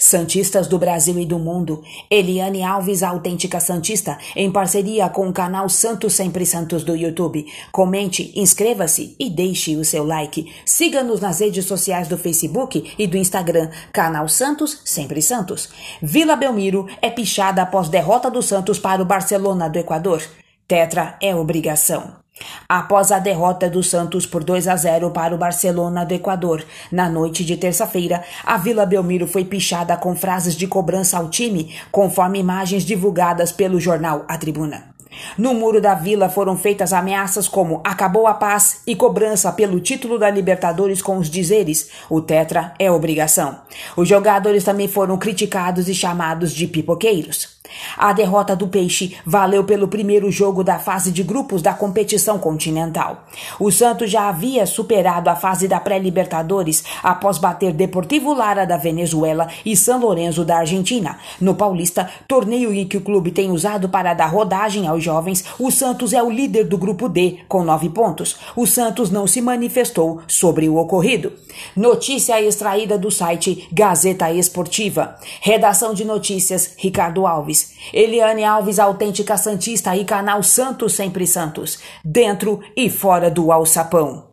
Santistas do Brasil e do mundo, Eliane Alves, a autêntica Santista, em parceria com o canal Santos Sempre Santos do YouTube. Comente, inscreva-se e deixe o seu like. Siga-nos nas redes sociais do Facebook e do Instagram, canal Santos Sempre Santos. Vila Belmiro é pichada após derrota do Santos para o Barcelona do Equador. Tetra é obrigação. Após a derrota do Santos por 2 a 0 para o Barcelona do Equador, na noite de terça-feira, a Vila Belmiro foi pichada com frases de cobrança ao time, conforme imagens divulgadas pelo jornal A Tribuna. No muro da vila foram feitas ameaças como acabou a paz e cobrança pelo título da Libertadores com os dizeres o Tetra é obrigação. Os jogadores também foram criticados e chamados de pipoqueiros. A derrota do Peixe valeu pelo primeiro jogo da fase de grupos da competição continental. O Santos já havia superado a fase da pré-Libertadores após bater Deportivo Lara da Venezuela e São Lourenço da Argentina. No Paulista, torneio em que o clube tem usado para dar rodagem aos jovens, o Santos é o líder do grupo D com nove pontos. O Santos não se manifestou sobre o ocorrido. Notícia extraída do site Gazeta Esportiva. Redação de notícias Ricardo Alves. Eliane Alves, autêntica Santista e canal Santos Sempre Santos, dentro e fora do alçapão.